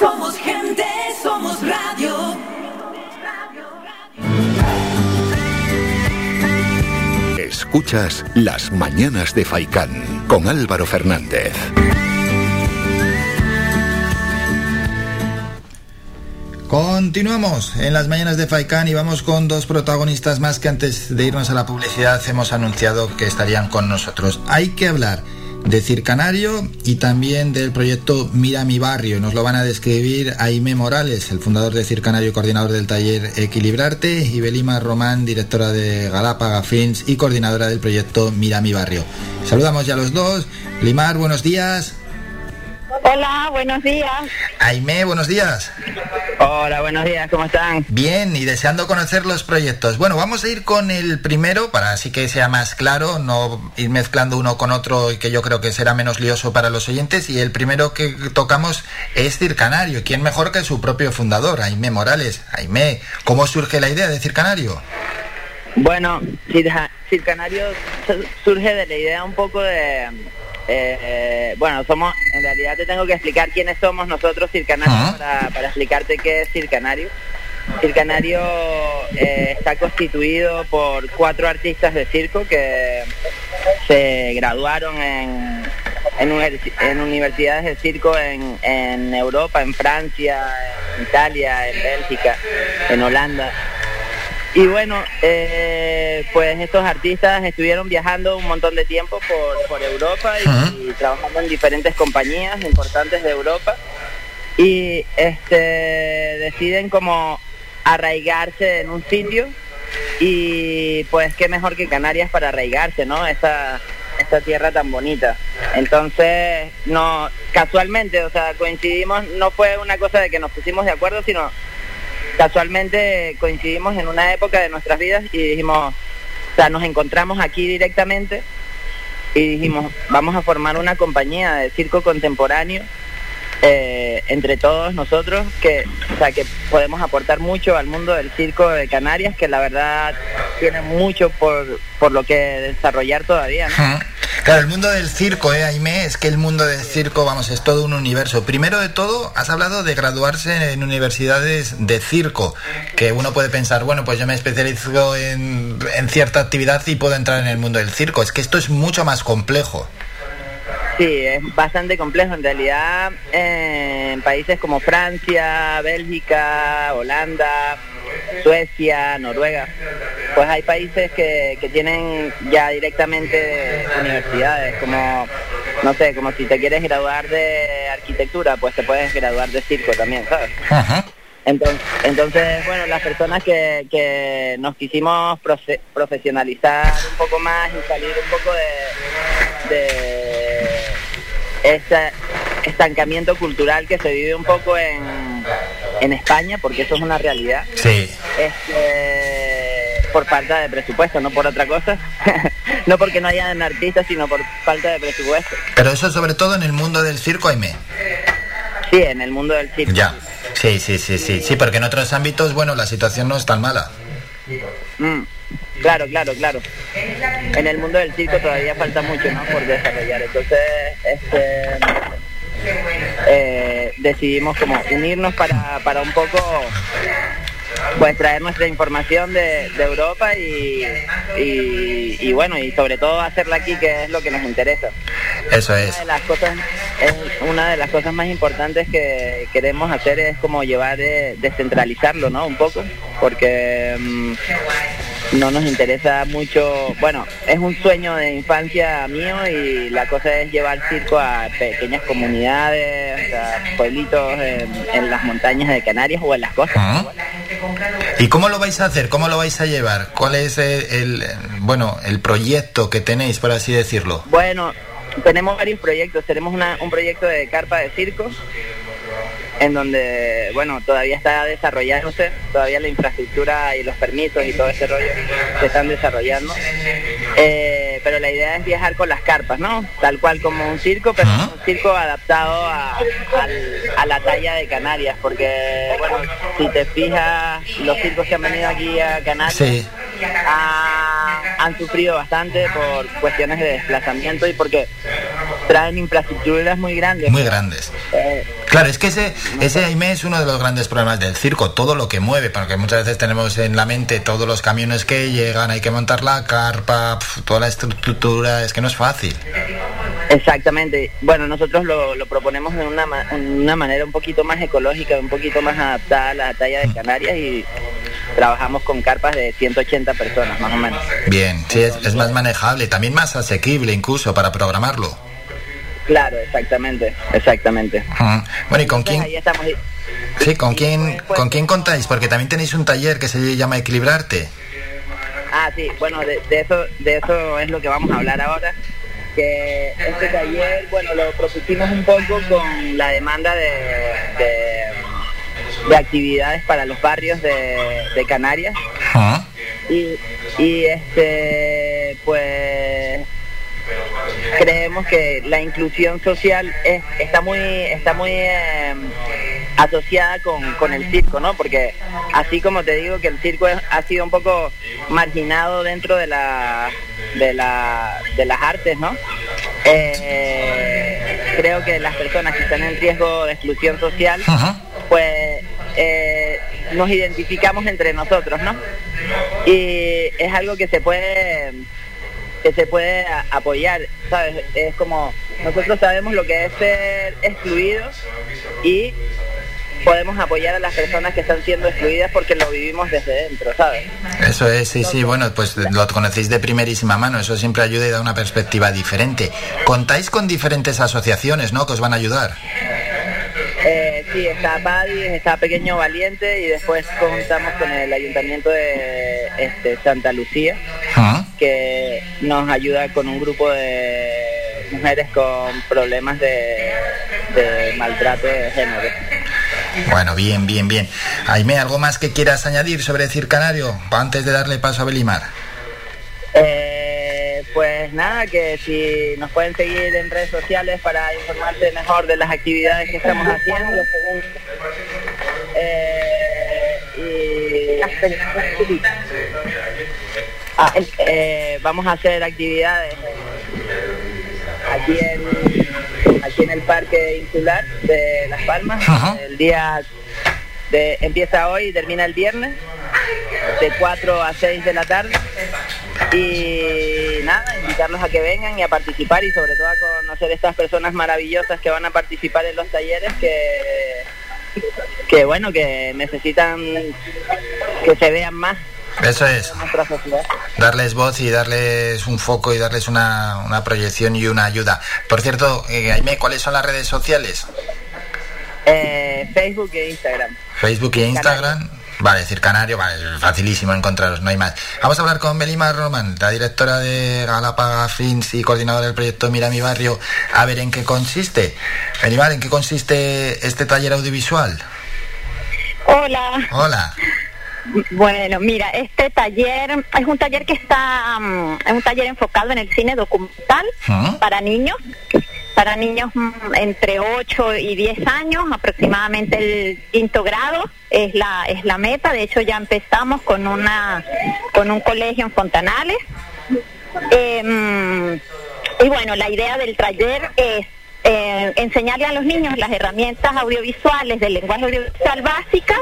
Somos gente, somos radio. Escuchas Las Mañanas de Faicán con Álvaro Fernández. Continuamos en las mañanas de Faikán y vamos con dos protagonistas más que antes de irnos a la publicidad hemos anunciado que estarían con nosotros. Hay que hablar de Circanario y también del proyecto Mira mi barrio. Nos lo van a describir Aime Morales, el fundador de Circanario y coordinador del taller Equilibrarte, y Belima Román, directora de Galápaga Films y coordinadora del proyecto Mira mi barrio. Saludamos ya a los dos. Limar, buenos días. Hola, buenos días. Aime, buenos días. Hola, buenos días, ¿cómo están? Bien, y deseando conocer los proyectos. Bueno, vamos a ir con el primero para así que sea más claro, no ir mezclando uno con otro y que yo creo que será menos lioso para los oyentes. Y el primero que tocamos es Circanario. ¿Quién mejor que su propio fundador, Aime Morales? Aime, ¿cómo surge la idea de Circanario? Bueno, Circanario surge de la idea un poco de eh, bueno, somos, en realidad te tengo que explicar quiénes somos nosotros Circanario para, explicarte qué es Circanario. Circanario eh, está constituido por cuatro artistas de circo que se graduaron en, en, universidades de circo en, en Europa, en Francia, en Italia, en Bélgica, en Holanda. Y bueno, eh, pues estos artistas estuvieron viajando un montón de tiempo por, Europa y, trabajando en diferentes compañías importantes de Europa y este deciden como arraigarse en un sitio y pues qué mejor que Canarias para arraigarse, ¿no? Esta, esta tierra tan bonita. Entonces, no, casualmente, o sea, coincidimos, no fue una cosa de que nos pusimos de acuerdo, sino casualmente coincidimos en una época de nuestras vidas y dijimos, o sea, nos encontramos aquí directamente y dijimos, vamos a formar una compañía de circo contemporáneo eh, entre todos nosotros que, o sea, que podemos aportar mucho al mundo del circo de Canarias, que la verdad tiene mucho por, por lo que desarrollar todavía. Claro, el mundo del circo, ¿eh, Aime? Es que el mundo del circo, vamos, es todo un universo. Primero de todo, has hablado de graduarse en universidades de circo, que uno puede pensar, bueno, pues yo me especializo en, en cierta actividad y puedo entrar en el mundo del circo. Es que esto es mucho más complejo. Sí, es bastante complejo. En realidad, en países como Francia, Bélgica, Holanda, Suecia, Noruega, pues hay países que, que tienen ya directamente universidades, como, no sé, como si te quieres graduar de arquitectura, pues te puedes graduar de circo también, ¿sabes? Entonces, entonces, bueno, las personas que, que nos quisimos profesionalizar un poco más y salir un poco de, de ese estancamiento cultural que se vive un poco en, en España, porque eso es una realidad. Sí. Este, por falta de presupuesto, no por otra cosa. no porque no hayan artistas, sino por falta de presupuesto. Pero eso sobre todo en el mundo del circo, Aime. Sí, en el mundo del circo. Ya. Sí, sí, sí, sí. Sí, porque en otros ámbitos, bueno, la situación no es tan mala. Mm, claro, claro, claro. En el mundo del circo todavía falta mucho, ¿no? Por desarrollar. Entonces, este eh, decidimos como unirnos para, para un poco pues traer nuestra información de, Europa y, y, bueno y sobre todo hacerla aquí que es lo que nos interesa. Eso es. una de las cosas es una de las cosas más importantes que queremos hacer es como llevar de, descentralizarlo no un poco porque mm, no nos interesa mucho, bueno, es un sueño de infancia mío y la cosa es llevar circo a pequeñas comunidades, a pueblitos en, las montañas de Canarias o en las costas. ¿Y cómo lo vais a hacer? ¿Cómo lo vais a llevar? ¿Cuál es el, bueno, el proyecto que tenéis, por así decirlo? Bueno, tenemos varios proyectos. Tenemos un proyecto de carpa de circo en donde, bueno, todavía está desarrollándose, todavía la infraestructura y los permisos y todo ese rollo se están desarrollando. Eh, pero la idea es viajar con las carpas, ¿no? Tal cual como un circo, pero un circo adaptado a, la talla de Canarias, porque, bueno, si te fijas, los circos que han venido aquí a Canarias han sufrido bastante por cuestiones de desplazamiento y porque traen infraestructuras muy grandes. Muy grandes. Eh, Claro, es que ese, ese Aime es uno de los grandes problemas del circo, todo lo que mueve, porque muchas veces tenemos en la mente todos los camiones que llegan, hay que montar la carpa, toda la estructura, es que no es fácil. Exactamente. Bueno, nosotros lo, proponemos de una, una manera un poquito más ecológica, un poquito más adaptada a la talla de Canarias y trabajamos con carpas de 180 personas, más o menos. Bien, sí, es, más manejable, también más asequible incluso para programarlo. Claro, exactamente, exactamente. Bueno, ¿y con quién? Sí, ¿con quién, ¿con quién contáis? Porque también tenéis un taller que se llama Equilibrarte. Ah, sí, bueno, de, eso, de eso es lo que vamos a hablar ahora que este taller, bueno, lo propusimos un poco con la demanda de, de, actividades para los barrios de, Canarias. Ah. Y, y este, pues creemos que la inclusión social es, está muy está muy eh, asociada con, el circo, ¿no? Porque así como te digo que el circo ha sido un poco marginado dentro de la de, la, de las artes, ¿no? Eh, creo que las personas que están en riesgo de exclusión social, pues eh, nos identificamos entre nosotros, ¿no? Y es algo que se puede que se puede apoyar, ¿sabes? Es como, nosotros sabemos lo que es ser excluidos y podemos apoyar a las personas que están siendo excluidas porque lo vivimos desde dentro, ¿sabes? Eso es, sí, sí, bueno, pues lo conocéis de primerísima mano, eso siempre ayuda y da una perspectiva diferente. Contáis con diferentes asociaciones, ¿no?, que os van a ayudar. Eh, sí, está Paddy, está Pequeño Valiente y después contamos con el Ayuntamiento de este, Santa Lucía. Que nos ayuda con un grupo de mujeres con problemas de, maltrato de género. Bueno, bien, bien, bien. Aime, ¿algo más que quieras añadir sobre Circanario antes de darle paso a Belimar? Eh, pues nada, que si nos pueden seguir en redes sociales para informarse mejor de las actividades que estamos haciendo. Eh, y, ah, eh, vamos a hacer actividades aquí en, aquí en el Parque Insular de Las Palmas. El día de, empieza hoy y termina el viernes, de 4 a 6 de la tarde y nada, invitarlos a que vengan y a participar y sobre todo a conocer estas personas maravillosas que van a participar en los talleres que, que bueno, que necesitan que se vean más. Eso es. Darles voz y darles un foco y darles una, una proyección y una ayuda. Por cierto, eh, Aime, ¿cuáles son las redes sociales? Eh, Facebook e Instagram. Facebook e Instagram. Vale, decir canario, vale, facilísimo encontraros, no hay más. Vamos a hablar con Belima Roman, la directora de Galapaga Fins y coordinadora del proyecto Mira mi barrio, a ver en qué consiste. Belima, ¿en qué consiste este taller audiovisual? Hola. Hola. Bueno, mira, este taller es un taller que está, mm, es un taller enfocado en el cine documental ¿Ah? para niños para niños mm, entre 8 y 10 años, aproximadamente el quinto grado es la es la meta. De hecho ya empezamos con una con un colegio en Fontanales. Em, y bueno, la idea del taller es eh, enseñarle a los niños las herramientas audiovisuales del lenguaje audiovisual básica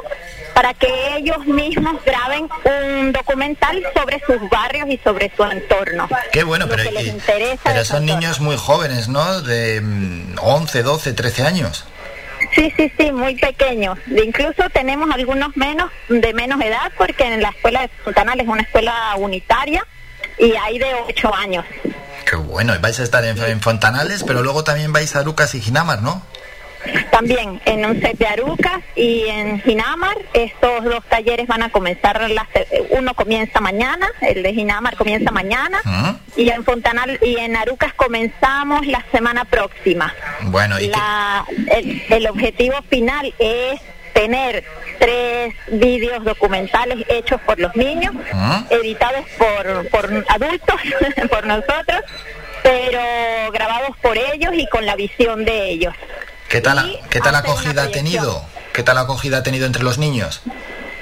para que ellos mismos graben un documental sobre sus barrios y sobre su entorno. Qué bueno, pero, pero son niños muy jóvenes, ¿no? De 11, 12, 13 años. Sí, sí, sí, muy pequeños. Incluso tenemos algunos menos de menos edad porque en la escuela de Fontanal es una escuela unitaria y hay de 8 años. Qué bueno, vais a estar en, Fontanales, pero luego también vais a Arucas y Ginamar, ¿no? También en un set de Arucas y en Ginamar. Estos dos talleres van a comenzar, uno comienza mañana, el de Ginamar comienza mañana, ah. y en Fontanal y en Arucas comenzamos la semana próxima. Bueno, ¿y el objetivo final es tener tres vídeos documentales hechos por los niños, ah. editados por, por adultos, por nosotros, pero grabados por ellos y con la visión de ellos. ¿Qué tal, ¿qué tal acogida ha tenido? ¿Qué tal acogida ha tenido entre los niños?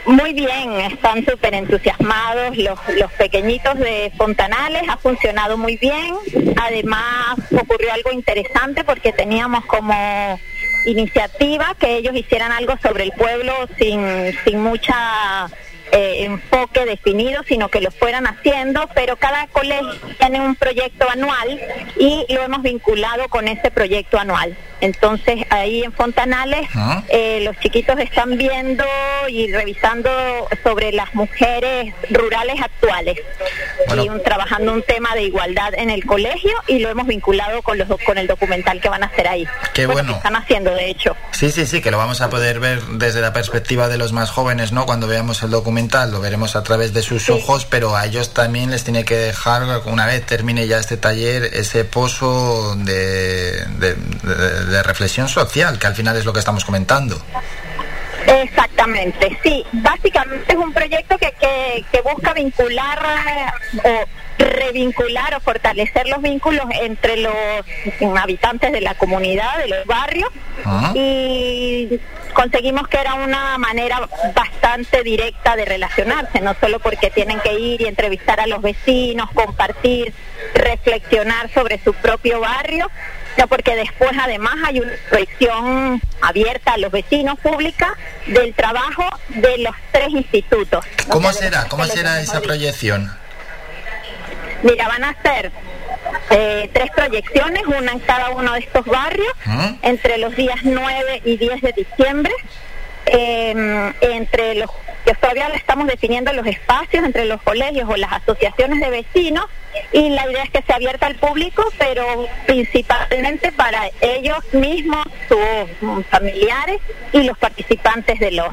Muy bien, están súper entusiasmados. Los, los pequeñitos de Fontanales ha funcionado muy bien. Además, ocurrió algo interesante porque teníamos como iniciativa que ellos hicieran algo sobre el pueblo sin, sin mucha eh, enfoque definido, sino que lo fueran haciendo, pero cada colegio tiene un proyecto anual y lo hemos vinculado con ese proyecto anual. Entonces ahí en Fontanales ah. eh, los chiquitos están viendo y revisando sobre las mujeres rurales actuales y trabajando un tema de igualdad en el colegio y lo hemos vinculado con los con el documental que van a hacer ahí. Qué bueno. están haciendo de hecho. Sí, sí, sí, que lo vamos a poder ver desde la perspectiva de los más jóvenes, ¿no? Cuando veamos el documental lo veremos a través de sus ojos, pero a ellos también les tiene que dejar una vez termine ya este taller ese pozo de de reflexión social, que al final es lo que estamos comentando. Exactamente, sí. Básicamente es un proyecto que, que, busca vincular eh, o revincular o fortalecer los vínculos entre los habitantes de la comunidad, de los barrios, ah. y conseguimos que era una manera bastante directa de relacionarse, no solo porque tienen que ir y entrevistar a los vecinos, compartir, reflexionar sobre su propio barrio, sino porque después además hay una proyección abierta a los vecinos pública del trabajo de los tres institutos. ¿Cómo será? ¿Cómo será esa proyección? Mira, van a ser eh, tres proyecciones, una en cada uno de estos barrios, ¿Ah? entre los días 9 y 10 de diciembre, em, entre los que todavía estamos definiendo los espacios entre los colegios o las asociaciones de vecinos y la idea es que sea abierta al público, pero principalmente para ellos mismos, sus familiares y los participantes de los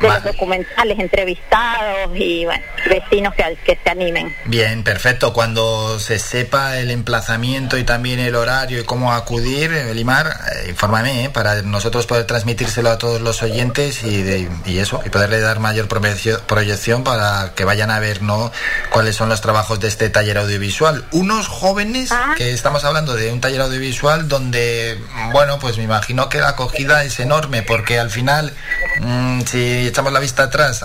de los documentales, entrevistados y bueno, vecinos que, que se animen. Bien, perfecto. Cuando se sepa el emplazamiento y también el horario y cómo acudir, Elimar, eh, infórmame, ¿eh? para nosotros poder transmitírselo a todos los oyentes y, y eso, y poderle dar mayor proyección para que vayan a ver ¿no? cuáles son los trabajos de este taller audiovisual. Unos jóvenes, ah. que estamos hablando de un taller audiovisual donde, bueno, pues me imagino que la acogida es enorme, porque al final, mm, si echamos la vista atrás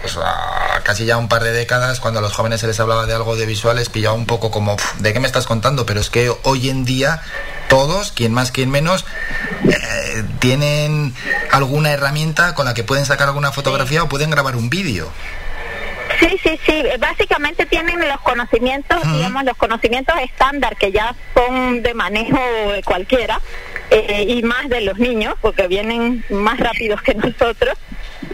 pues, a, casi ya un par de décadas, cuando a los jóvenes se les hablaba de algo de visuales, pillaba un poco como, ¿de qué me estás contando? Pero es que hoy en día todos, quien más, quien menos, eh, tienen alguna herramienta con la que pueden sacar alguna fotografía o pueden grabar un vídeo. Sí, sí, sí. Básicamente tienen los conocimientos, digamos, los conocimientos estándar que ya son de manejo de cualquiera eh, y más de los niños, porque vienen más rápidos que nosotros.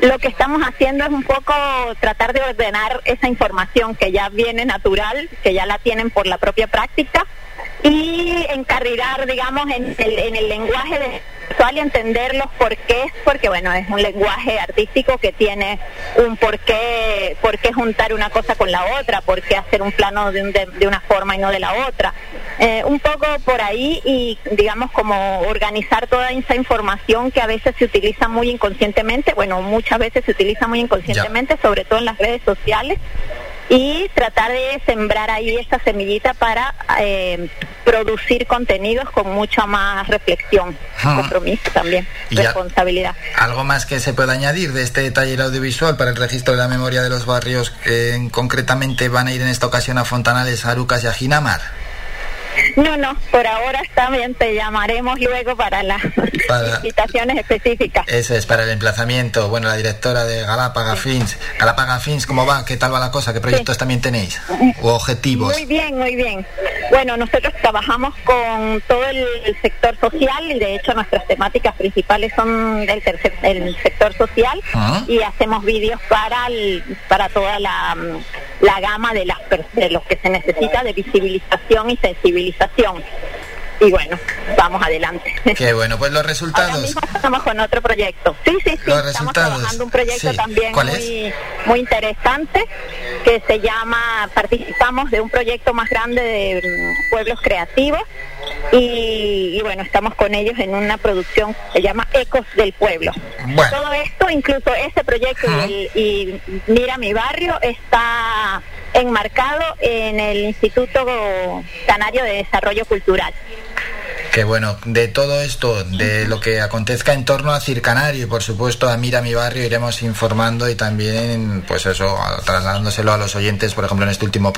Lo que estamos haciendo es un poco tratar de ordenar esa información que ya viene natural, que ya la tienen por la propia práctica y encarrilar, digamos, en el, en el lenguaje de y entender los porqués, porque bueno, es un lenguaje artístico que tiene un porqué, por qué juntar una cosa con la otra, por qué hacer un plano de, de, una forma y no de la otra. Eh, un poco por ahí y digamos como organizar toda esa información que a veces se utiliza muy inconscientemente, bueno, muchas veces se utiliza muy inconscientemente, sobre todo en las redes sociales y tratar de sembrar ahí esa semillita para eh, producir contenidos con mucha más reflexión, compromiso también, responsabilidad. ¿Algo más que se pueda añadir de este taller audiovisual para el registro de la memoria de los barrios que concretamente van a ir en esta ocasión a Fontanales, Arucas y a Ginamar? No, no, por ahora está bien, te llamaremos luego para las invitaciones específicas. Eso es, para el emplazamiento. Bueno, la directora de Galápaga Fins. Galápaga Fins, ¿cómo va? ¿Qué tal va la cosa? ¿Qué proyectos también tenéis? ¿O objetivos? Muy bien, muy bien. Bueno, nosotros trabajamos con todo el, sector social y de hecho nuestras temáticas principales son del el sector social ah. y hacemos vídeos para, para toda la, la gama de, las, de los que se necesita de visibilización y sensibilización y bueno, vamos adelante. Qué bueno, pues los resultados. Ahora mismo estamos con otro proyecto. Sí, sí, sí. Los estamos trabajando un proyecto también muy, muy interesante que se llama, participamos de un proyecto más grande de mm, pueblos creativos y, bueno, estamos con ellos en una producción que se llama Ecos del Pueblo. Todo esto, incluso ese proyecto y Mira mi barrio está enmarcado en el Instituto Canario de Desarrollo Cultural. Que bueno, de todo esto, de lo que acontezca en torno a Circanario y por supuesto a Mira mi barrio iremos informando y también pues eso, trasladándoselo a los oyentes, por ejemplo en este último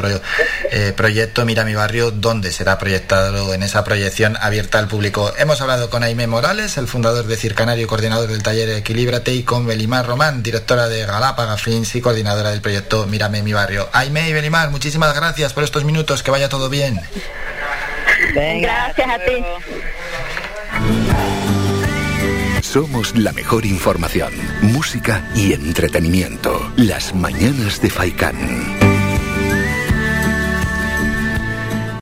eh, proyecto Mira mi barrio, donde será proyectado en esa proyección abierta al público. Hemos hablado con Aime Morales, el fundador de Circanario y coordinador del taller Equilíbrate y con Belimar Román, directora de Galápaga Films y coordinadora del proyecto Mírame mi barrio. Aime y Belimar, muchísimas gracias por estos minutos, que vaya todo bien. Gracias a ti. Somos la mejor información, música y entretenimiento. Las mañanas de Faikán.